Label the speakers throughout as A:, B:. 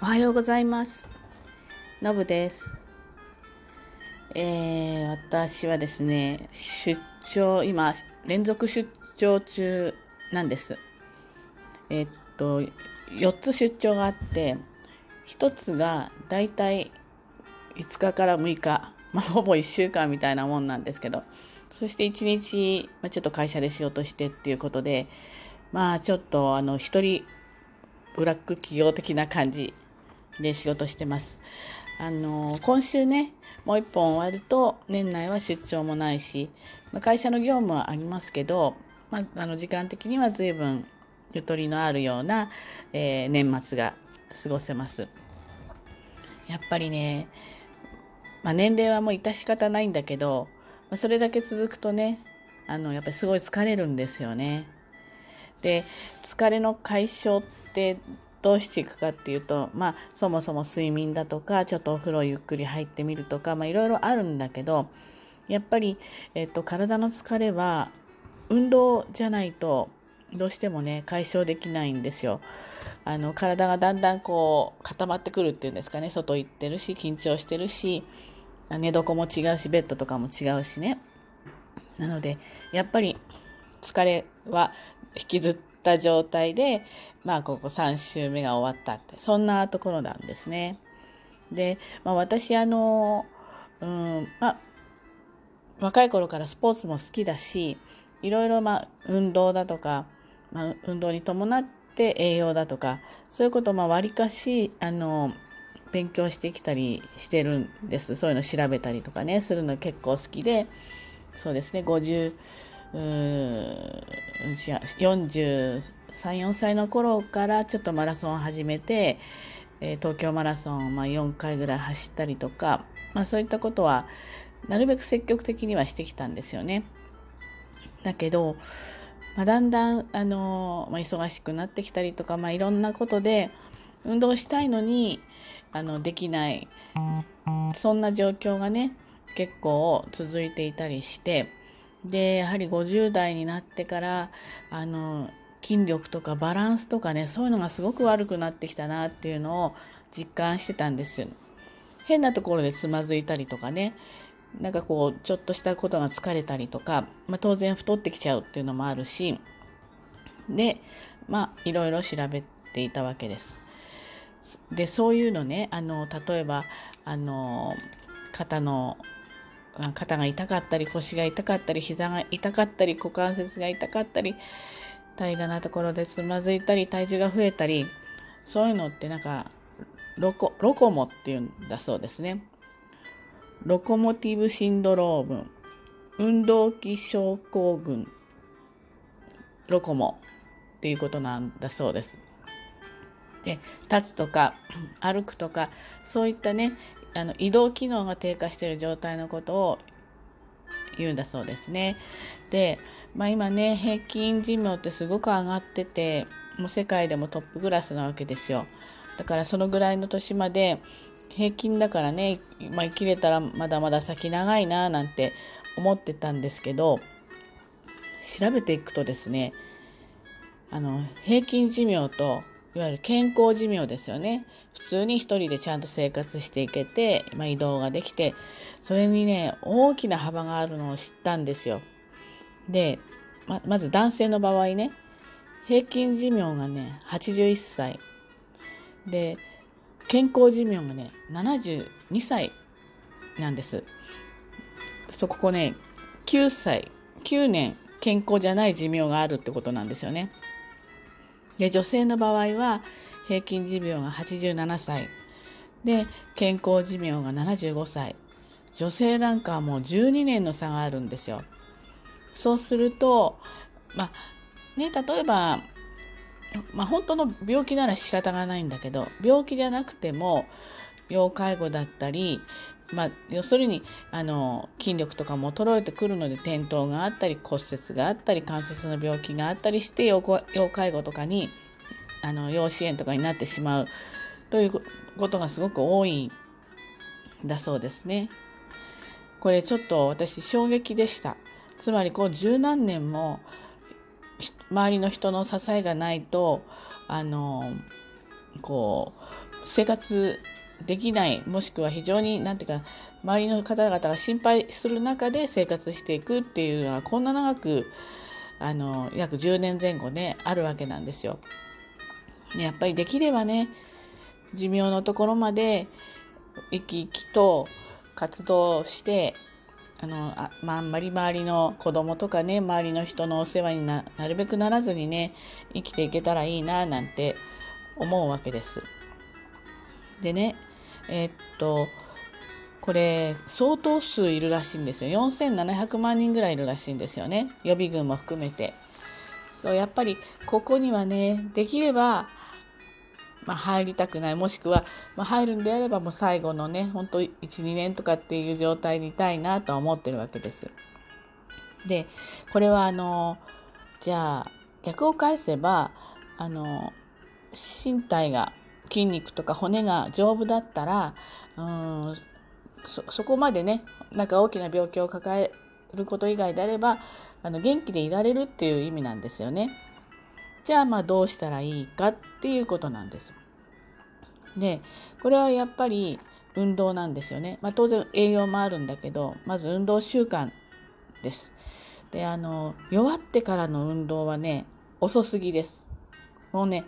A: おはようございます。のぶです。えー、私はですね、出張、今、連続出張中なんです。えっと、4つ出張があって、1つがだいたい5日から6日、まあ、ほぼ1週間みたいなもんなんですけど、そして1日、まあ、ちょっと会社で仕事してっていうことで、まあちょっとあの一人ブラック企業的な感じで仕事してます。あの今週ねもう一本終わると年内は出張もないし、まあ、会社の業務はありますけど、まあ、あの時間的には随分ゆとりのあるような、えー年末が過ごせます。やっぱりね、まあ、年齢はもう致し方ないんだけど、まあ、それだけ続くとねあのやっぱりすごい疲れるんですよね。で疲れの解消ってどうしていくかっていうとまあそもそも睡眠だとかちょっとお風呂ゆっくり入ってみるとかまあいろいろあるんだけどやっぱり、えっと、体の疲れは運動じゃないとどうしてもね解消できないんですよ。あの体がだんだんこう固まってくるっていうんですかね外行ってるし緊張してるし寝床も違うしベッドとかも違うしね。なのでやっぱり疲れは引きずった状態で、まあ、ここ3週目が終わったって、そんなところなんですね。で、まあ、私、あの、うん、まあ、若い頃からスポーツも好きだし、いろいろ、まあ、運動だとか、まあ、運動に伴って栄養だとか、そういうことを、まあ、割かし、あの、勉強してきたりしてるんです。そういうの調べたりとかね、するの結構好きで、そうですね、50、43、4歳の頃からちょっとマラソンを始めて、えー東京マラソン、まあ、4回ぐらい走ったりとか、まあ、そういったことはなるべく積極的にはしてきたんですよね。だけど、まあ、だんだん、あのまあ、忙しくなってきたりとか、まあ、いろんなことで運動したいのにあのできないそんな状況がね結構続いていたりしてでやはり50代になってからあの筋力とかバランスとかねそういうのがすごく悪くなってきたなっていうのを実感してたんですよ。変なところでつまずいたりとかねなんかこうちょっとしたことが疲れたりとか、まあ、当然太ってきちゃうっていうのもあるしでまあいろいろ調べていたわけです。でそういうのねあの例えばあの肩の肩が痛かったり腰が痛かったり膝が痛かったり股関節が痛かったり平らなところでつまずいたり体重が増えたりそういうのってなんかロコロコモっていうんだそうですね。ロコモティブシンドローム運動器症候群ロコモっていうことなんだそうです。で立つとか歩くとかそういったねあの移動機能が低下している状態のことを言うんだそうですね。で、まあ、今ね平均寿命ってすごく上がっててもう世界でもトップクラスなわけですよ。だからそのぐらいの年まで平均だからね、まあ、生きれたらまだまだ先長いななんて思ってたんですけど調べていくとですねあの平均寿命といわゆる健康寿命ですよね普通に一人でちゃんと生活していけて、まあ、移動ができてそれにね大きな幅があるのを知ったんですよ。でままず男性の場合ね平均寿命がね81歳で健康寿命がね72歳なんです。そここね9歳9年健康じゃない寿命があるってことなんですよね。で女性の場合は平均寿命が87歳で健康寿命が75歳女性なんかはもう12年の差があるんですよ。そうするとまあね例えばまあ本当の病気なら仕方がないんだけど病気じゃなくても要介護だったりまあ、要するにあの筋力とかも衰えてくるので転倒があったり骨折があったり関節の病気があったりして要要介護とかにあの要支援とかになってしまうということがすごく多いんだそうですね。これちょっと私衝撃でした。つまりこう十何年も周りの人の支えがないとあのこう生活できないもしくは非常に何ていうか周りの方々が心配する中で生活していくっていうのはこんな長くあの約10年前後ねあるわけなんですよ。やっぱりできればね寿命のところまで生き生きと活動してあのあ,、ま、あんまり周りの子供とかね周りの人のお世話にななるべくならずにね生きていけたらいいななんて思うわけです。でねえー、っとこれ相当数いるらしいんですよ。4700万人ぐらいいるらしいんですよね。予備軍も含めて。そうやっぱりここにはねできればまあ、入りたくない。もしくは、まあ、入るんであればもう最後のねほんと12年とかっていう状態にいたいなとは思ってるわけです。でこれはあのじゃあ逆を返せばあの身体が筋肉とか骨が丈夫だったらうんそこまでねなんか大きな病気を抱えること以外であればあの元気でいられるっていう意味なんですよね。じゃあまあどうしたらいいかっていうことなんです。でこれはやっぱり運動なんですよね。まあ、当然栄養もあるんだけどまず運動習慣です。であの弱ってからの運動はね遅すぎです。もうね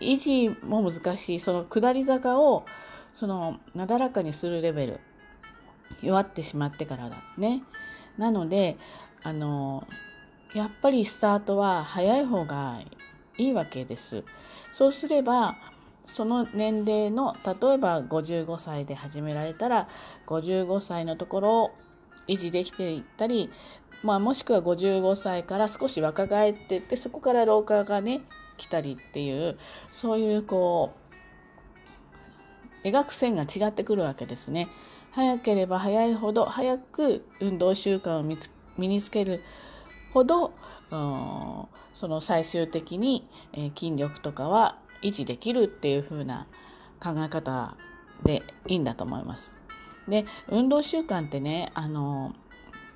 A: 維持も難しいその下り坂をそのなだらかにするレベル弱ってしまってからだね。なのであのやっぱりスタートは早い方がいいわけです。そうすればその年齢の例えば55歳で始められたら55歳のところを維持できていったり、まあ、もしくは55歳から少し若返っていってそこから老化がね来たりっていうそういうこう描く線が違ってくるわけですね。早ければ早いほど早く運動習慣を身につけるほどその最終的に、え筋力とかは維持できるっていう風な考え方でいいんだと思います。で運動習慣ってねあの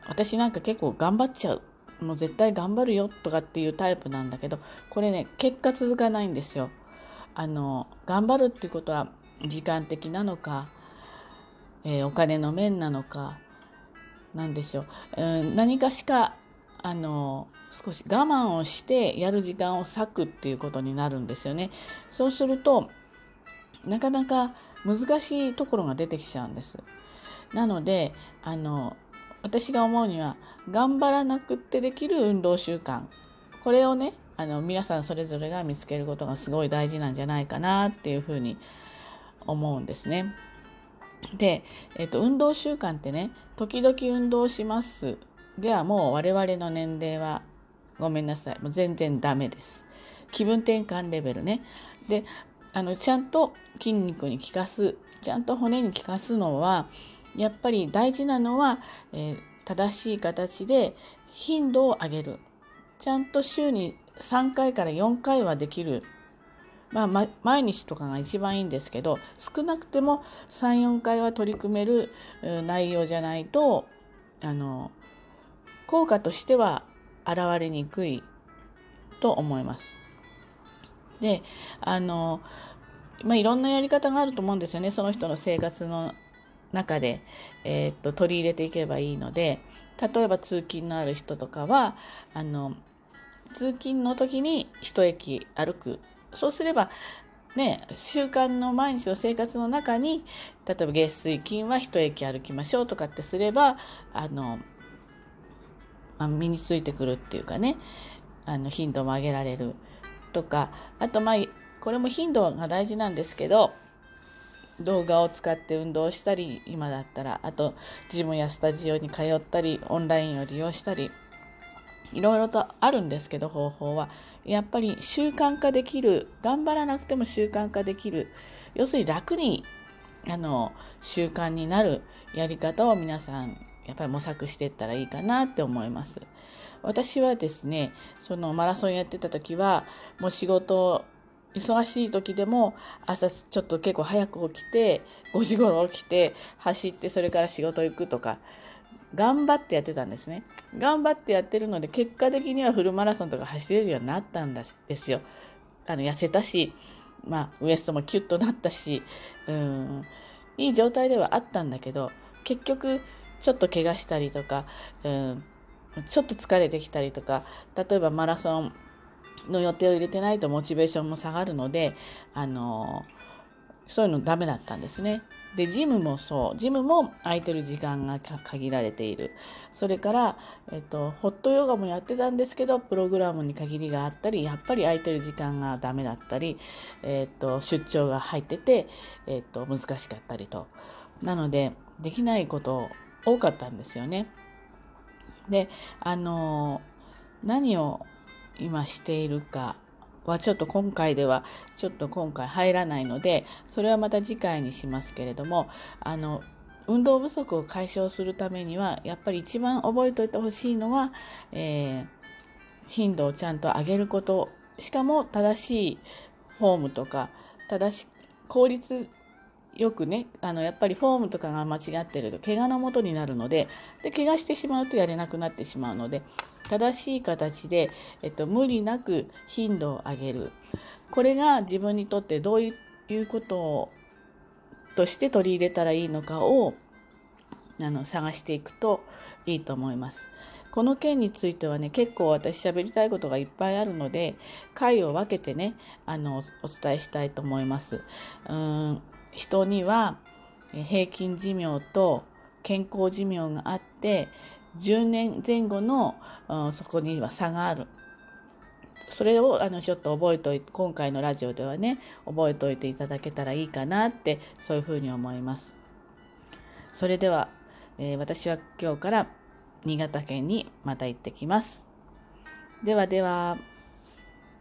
A: 私なんか結構頑張っちゃうもう絶対頑張るよとかっていうタイプなんだけどこれね結果続かないんですよ。あの頑張るっていうことは時間的なのか、えー、お金の面なのか何でしょう、うん、何かしかあの少し我慢をしてやる時間を割くっていうことになるんですよね。そうするとなかなか難しいところが出てきちゃうんです。なのであの私が思うには頑張らなくってできる運動習慣これをねあの皆さんそれぞれが見つけることがすごい大事なんじゃないかなっていうふうに思うんですね。で、えっと、運動習慣ってね時々運動しますではもう我々の年齢はごめんなさいもう全然ダメです。気分転換レベルね。であのちゃんと筋肉に効かすちゃんと骨に効かすのはやっぱり大事なのは、えー、正しい形で頻度を上げる。ちゃんと週に3回から4回はできる、まあ、ま毎日とかが一番いいんですけど少なくても34回は取り組める内容じゃないとあの効果としては現れにくいと思います。であのまあ、いろんなやり方があると思うんですよね。その人の生活の中で、えー、っと取り入れていけばいいので例えば通勤のある人とかはあの通勤の時に一駅歩く。そうすればね習慣の毎日の生活の中に例えば月水金は一駅歩きましょうとかってすればあの、まあ、身についてくるっていうかねあの頻度も上げられるとかあとまあこれも頻度が大事なんですけど動画を使って運動したり今だったらあとジムやスタジオに通ったりオンラインを利用したりいろいろとあるんですけど方法はやっぱり習慣化できる頑張らなくても習慣化できる要するに楽にあの習慣になるやり方を皆さんやっぱり模索していったらいいかなって思います。私はですねそのマラソンやってた時はもう仕事忙しい時でも朝ちょっと結構早く起きて5時頃起きて走ってそれから仕事行くとか頑張ってやってたんですね。頑張ってやってるので結果的にはフルマラソンとか走れるようになったんですよ。あの痩せたしまあ、ウエストもキュッとなったし、うん、いい状態ではあったんだけど、結局、ちょっと怪我したりとか、うん、ちょっと疲れてきたりとか、例えばマラソンの予定を入れてないとモチベーションも下がるので、あのそういうのダメだったんですね。で、ジムもそう。ジムも空いてる時間が限られている。それから、えっと、ホットヨガもやってたんですけど、プログラムに限りがあったり、やっぱり空いてる時間がダメだったり、えっと、出張が入ってて、えっと、難しかったりと。なので、できないこと多かったんですよね。で、あの、何を今しているかはちょっと今回ではちょっと今回入らないのでそれはまた次回にしますけれどもあの運動不足を解消するためにはやっぱり一番覚えておいてほしいのは、えー、頻度をちゃんと上げることしかも正しいフォームとか正し効率よくねあのやっぱりフォームとかが間違ってると怪我のもとになるのでで怪我してしまうとやれなくなってしまうので正しい形で、えっと、無理なく頻度を上げるこれが自分にとってどういうことをとして取り入れたらいいのかをあの探していくといいと思います。この件についてはね結構私喋りたいことがいっぱいあるので回を分けてねあのお伝えしたいと思います。うん人には平均寿命と健康寿命があって10年前後の、うん、そこには差がある。それをあのちょっと覚えといて今回のラジオではね覚えておいていただけたらいいかなってそういうふうに思います。それでは、えー、私は今日から新潟県にまた行ってきます。ではでは。